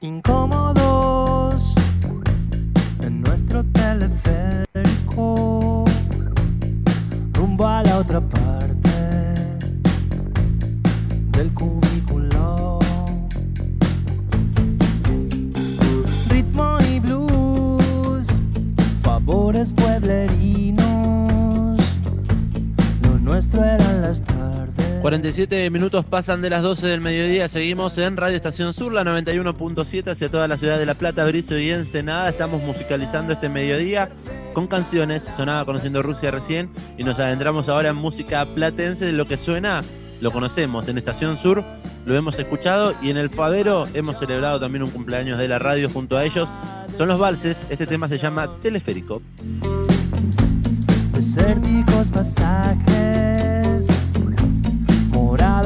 incómodos en nuestro teleférico rumbo a la otra parte del cubículo. Ritmo y blues, favores pueblerinos, lo nuestro eran las tardes. 47 minutos pasan de las 12 del mediodía. Seguimos en Radio Estación Sur, la 91.7 hacia toda la ciudad de La Plata, Brizo y Ensenada. Estamos musicalizando este mediodía con canciones. Sonaba Conociendo Rusia recién y nos adentramos ahora en música platense. Lo que suena lo conocemos en Estación Sur, lo hemos escuchado y en el Fadero hemos celebrado también un cumpleaños de la radio junto a ellos. Son los valses. Este tema se llama Teleférico. desérticos pasajes,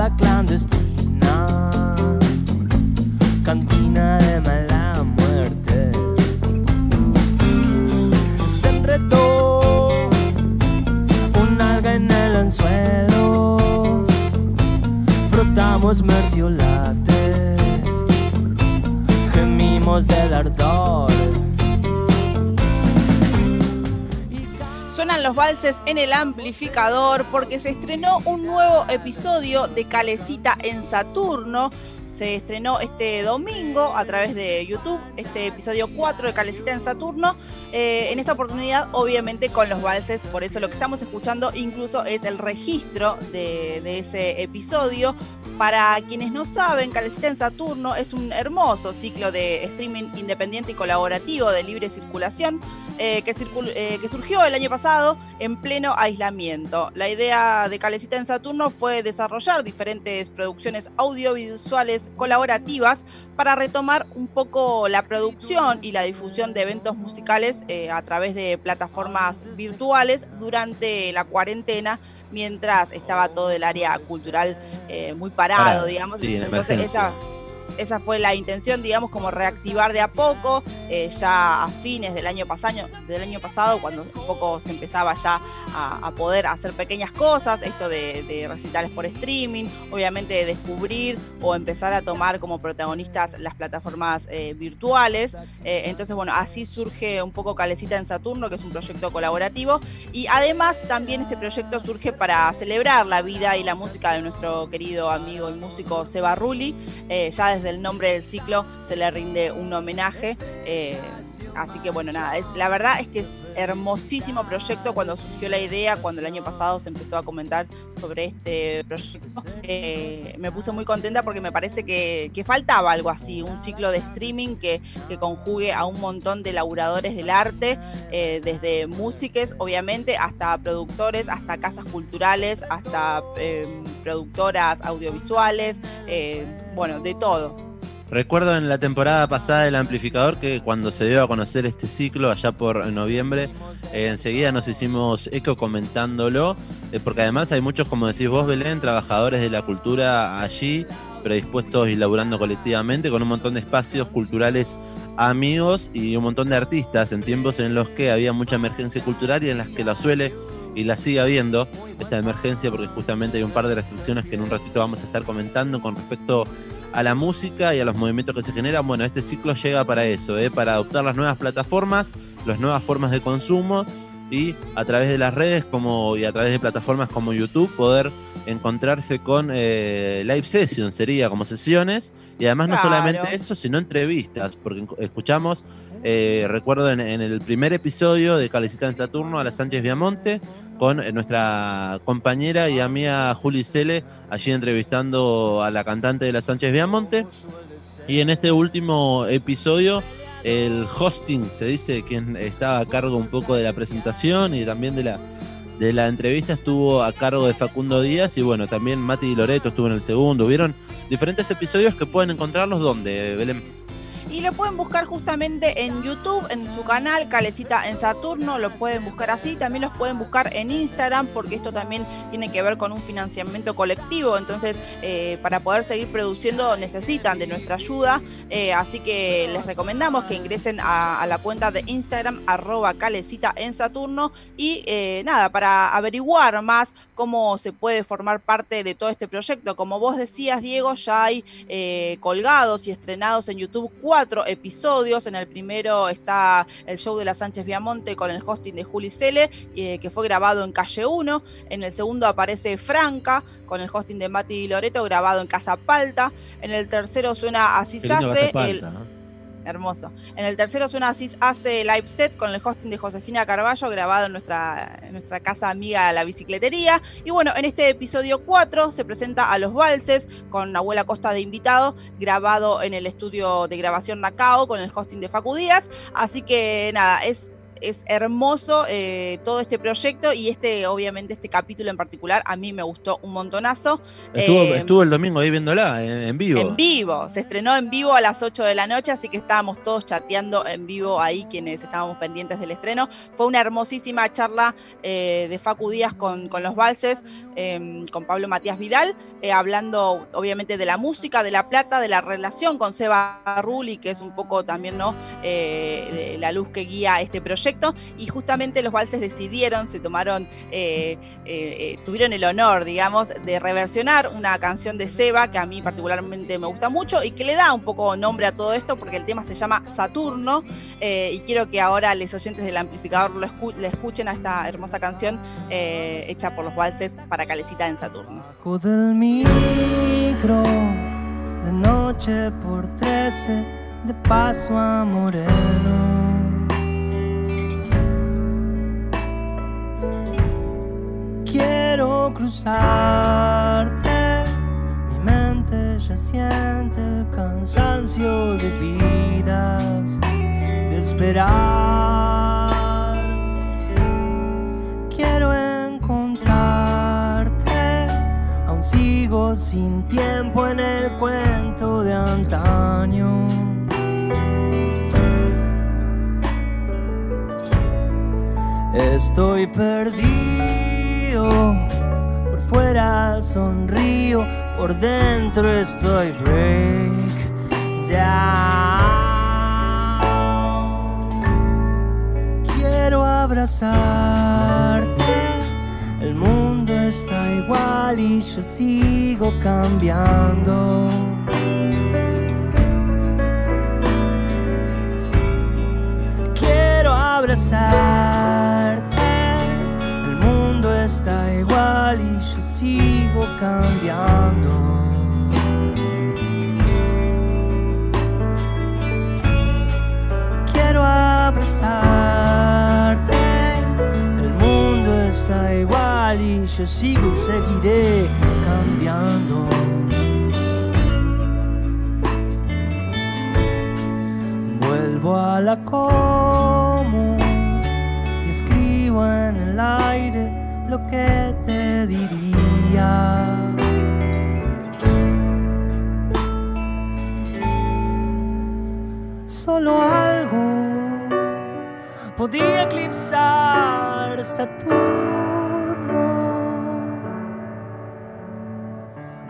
morada clandestina, cantina de mala muerte. Se enredó un alga en el anzuelo, frotamos mertiolate, gemimos del ardor. Los valses en el amplificador porque se estrenó un nuevo episodio de Calecita en Saturno. Se estrenó este domingo a través de YouTube, este episodio 4 de Calecita en Saturno. Eh, en esta oportunidad, obviamente, con los valses. Por eso lo que estamos escuchando incluso es el registro de, de ese episodio. Para quienes no saben, Calecita en Saturno es un hermoso ciclo de streaming independiente y colaborativo de libre circulación eh, que, eh, que surgió el año pasado en pleno aislamiento. La idea de Calecita en Saturno fue desarrollar diferentes producciones audiovisuales colaborativas para retomar un poco la producción y la difusión de eventos musicales eh, a través de plataformas virtuales durante la cuarentena mientras estaba todo el área cultural eh, muy parado, Parado, digamos. sí, en Entonces emergencia. esa, esa fue la intención, digamos, como reactivar de a poco, eh, ya a fines del año, pasado, cuando un poco se empezaba ya a, poder hacer pequeñas cosas, esto de, de recitales por streaming, obviamente descubrir o empezar a tomar como protagonistas las plataformas eh, virtuales. Eh, entonces, bueno, así surge un poco Calecita en Saturno, que es un proyecto colaborativo. Y además también este proyecto surge para celebrar la vida y la música de nuestro querido amigo y músico Seba Rulli. Ya desde el nombre del ciclo se le rinde un homenaje. eh, así que bueno, nada, es, la verdad es que es hermosísimo proyecto cuando surgió la idea, cuando el año pasado se empezó a comentar sobre este proyecto. eh, me puse muy contenta porque me parece que, que faltaba algo así, un ciclo de streaming que, que conjugue a un montón de laburadores del arte, eh, desde músicos, obviamente, hasta productores, hasta casas culturales, hasta productoras audiovisuales, bueno, de todo. Recuerdo en la temporada pasada del amplificador que cuando se dio a conocer este ciclo, allá por noviembre, eh, enseguida nos hicimos eco comentándolo, eh, porque además hay muchos, como decís vos, Belén, trabajadores de la cultura allí, predispuestos y laburando colectivamente, con un montón de espacios culturales amigos y un montón de artistas en tiempos en los que había mucha emergencia cultural y en las que la suele y la sigue habiendo esta emergencia, porque justamente hay un par de restricciones que en un ratito vamos a estar comentando con respecto a la música y a los movimientos que se generan. Bueno, este ciclo llega para eso, ¿eh? para adoptar las nuevas plataformas, las nuevas formas de consumo y a través de las redes como, y a través de plataformas como YouTube poder encontrarse con eh, live sessions, sería como sesiones, y además no solamente eso, sino entrevistas, porque escuchamos, eh, recuerdo en, el primer episodio de Calecita en Saturno a la Sánchez Viamonte, con eh, nuestra compañera y amiga Juli Cele, allí entrevistando a la cantante de la Sánchez Viamonte. Y en este último episodio, el hosting, se dice, quien estaba a cargo un poco de la presentación y también de la, de la entrevista, estuvo a cargo de Facundo Díaz. Y bueno, también Mati Loreto estuvo en el segundo. Vieron diferentes episodios que pueden encontrarlos donde, Belén. Y lo pueden buscar justamente en YouTube, en su canal Calecita en Saturno, lo pueden buscar así, también los pueden buscar en Instagram, porque esto también tiene que ver con un financiamiento colectivo, entonces eh, para poder seguir produciendo necesitan de nuestra ayuda, eh, así que les recomendamos que ingresen a, la cuenta de Instagram arroba Calecita en Saturno. Y eh, nada, para averiguar más cómo se puede formar parte de todo este proyecto. Como vos decías, Diego, ya hay colgados y estrenados en YouTube cuatro cuatro episodios. En el primero está el show de la Sánchez Viamonte con el hosting de Juli Cele, eh, que fue grabado en Calle 1. En el segundo aparece Franca con el hosting de Mati Loreto, grabado en Casa Palta. En el tercero suena Así se hace. Hermoso. En el tercero suena así, hace live set con el hosting de Josefina Carballo, grabado en nuestra, nuestra casa amiga La Bicicletería. Y bueno, en este episodio 4 se presenta a los valses con Abuela Costa de invitado, grabado en el estudio de grabación Nacao con el hosting de Facu Díaz. Así que nada, es es hermoso eh, todo este proyecto y este, obviamente, este capítulo en particular a mí me gustó un montonazo. Estuvo, eh, el domingo ahí viéndola en, vivo. En vivo, se estrenó en vivo a las 8 de la noche, así que estábamos todos chateando en vivo ahí quienes estábamos pendientes del estreno. Fue una hermosísima charla eh, de Facu Díaz con, con los valses, em, con Pablo Matías Vidal, hablando obviamente de la música, de la plata, de la relación con Seba Rulli, que es un poco también ¿no? la luz que guía este proyecto y justamente los valses decidieron, se tomaron, eh, eh, eh, tuvieron el honor, digamos, de reversionar una canción de Seba que a mí particularmente me gusta mucho y que le da un poco nombre a todo esto porque el tema se llama Saturno y quiero que ahora los oyentes del amplificador lo le escuchen a esta hermosa canción hecha por los valses para Calecita en Saturno. Bajo del micro, de noche por 13, de paso a Moreno quiero cruzarte. Mi mente ya siente el cansancio de vidas, de esperar. Quiero encontrarte, aún sigo sin tiempo en el cuento de antaño. Estoy perdido por fuera sonrío, por dentro estoy break down. Quiero abrazarte, el mundo está igual y yo sigo cambiando. Quiero abrazarte y yo sigo cambiando. Quiero abrazarte, el mundo está igual y yo sigo y seguiré cambiando. Vuelvo a la como y escribo en el aire lo que te diría. Solo algo podía eclipsar Saturno.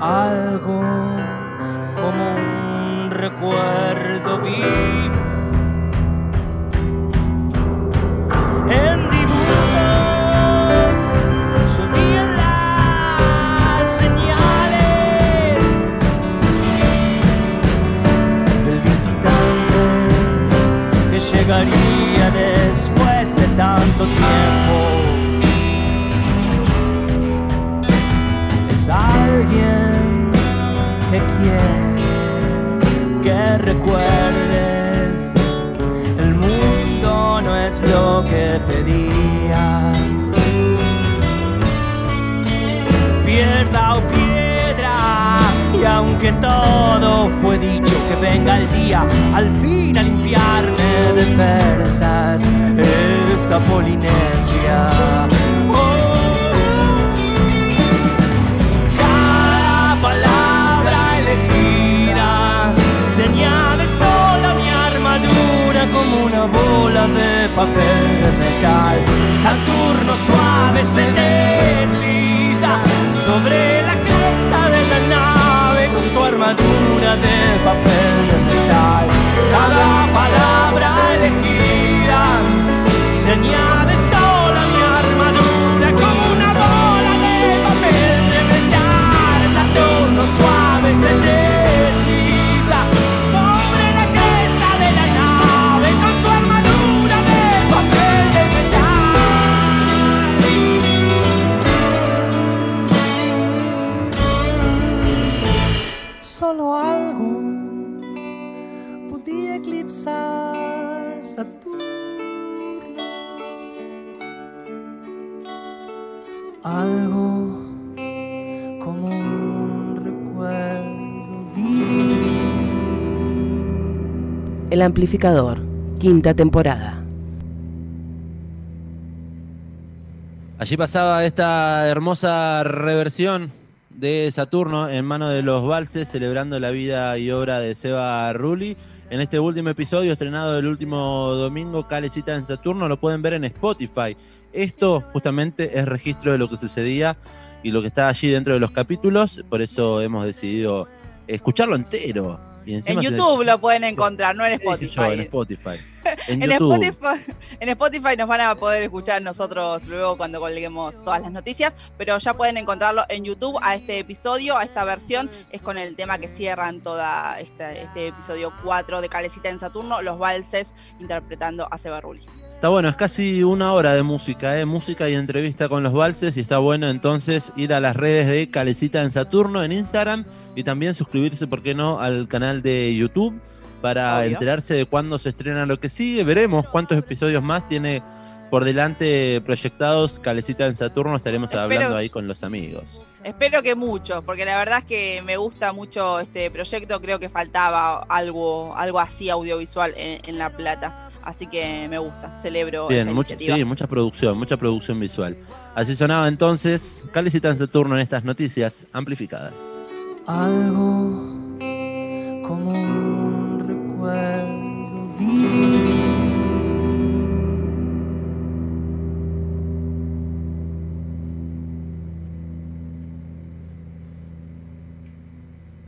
Algo como un recuerdo vivo llegaría después de tanto tiempo. Es alguien que quiere que recuerdes. El mundo no es lo que pedías. Pierda o piedra, y aunque todo fue dicho, que venga el día al fin a limpiarme de persas esta Polinesia. Oh, cada palabra elegida se añade sola mi armadura como una bola de papel de metal. Saturno suave se desliza sobre la cresta de la nave con su armadura de papel de. Cada palabra elegida se Algo como un recuerdo vivo. El amplificador, quinta temporada. Allí pasaba esta hermosa reversión de Saturno en mano de los valses, celebrando la vida y obra de Seba Rulli. En este último episodio, estrenado el último domingo, Calecita en Saturno, lo pueden ver en Spotify. Esto justamente es registro de lo que sucedía y lo que está allí dentro de los capítulos, por eso hemos decidido escucharlo entero. Y En se- YouTube lo pueden encontrar, no en. Spotify. en Spotify. En. Spotify, en Spotify nos van a poder escuchar nosotros luego cuando colguemos todas las noticias, pero ya pueden encontrarlo en YouTube a este episodio, a esta versión, es con el tema que cierran toda esta- este episodio 4 de Calecita en Saturno, los valses interpretando a Seba Rulli. Está bueno, es casi una hora de música, ¿eh? música y entrevista con los valses y está bueno entonces ir a las redes de Calecita en Saturno en Instagram y también suscribirse, ¿por qué no?, al canal de YouTube para Obvio. enterarse de cuándo se estrena lo que sigue. Veremos cuántos episodios más tiene por delante proyectados Calecita en Saturno, estaremos Espero- hablando ahí con los amigos. Espero que mucho, porque la verdad es que me gusta mucho este proyecto, creo que faltaba algo, algo así audiovisual en, en La Plata, así que me gusta, celebro Bien, mucha, sí, mucha producción, mucha producción visual. Así sonaba entonces Calecita en Saturno en estas noticias amplificadas. Algo como un recuerdo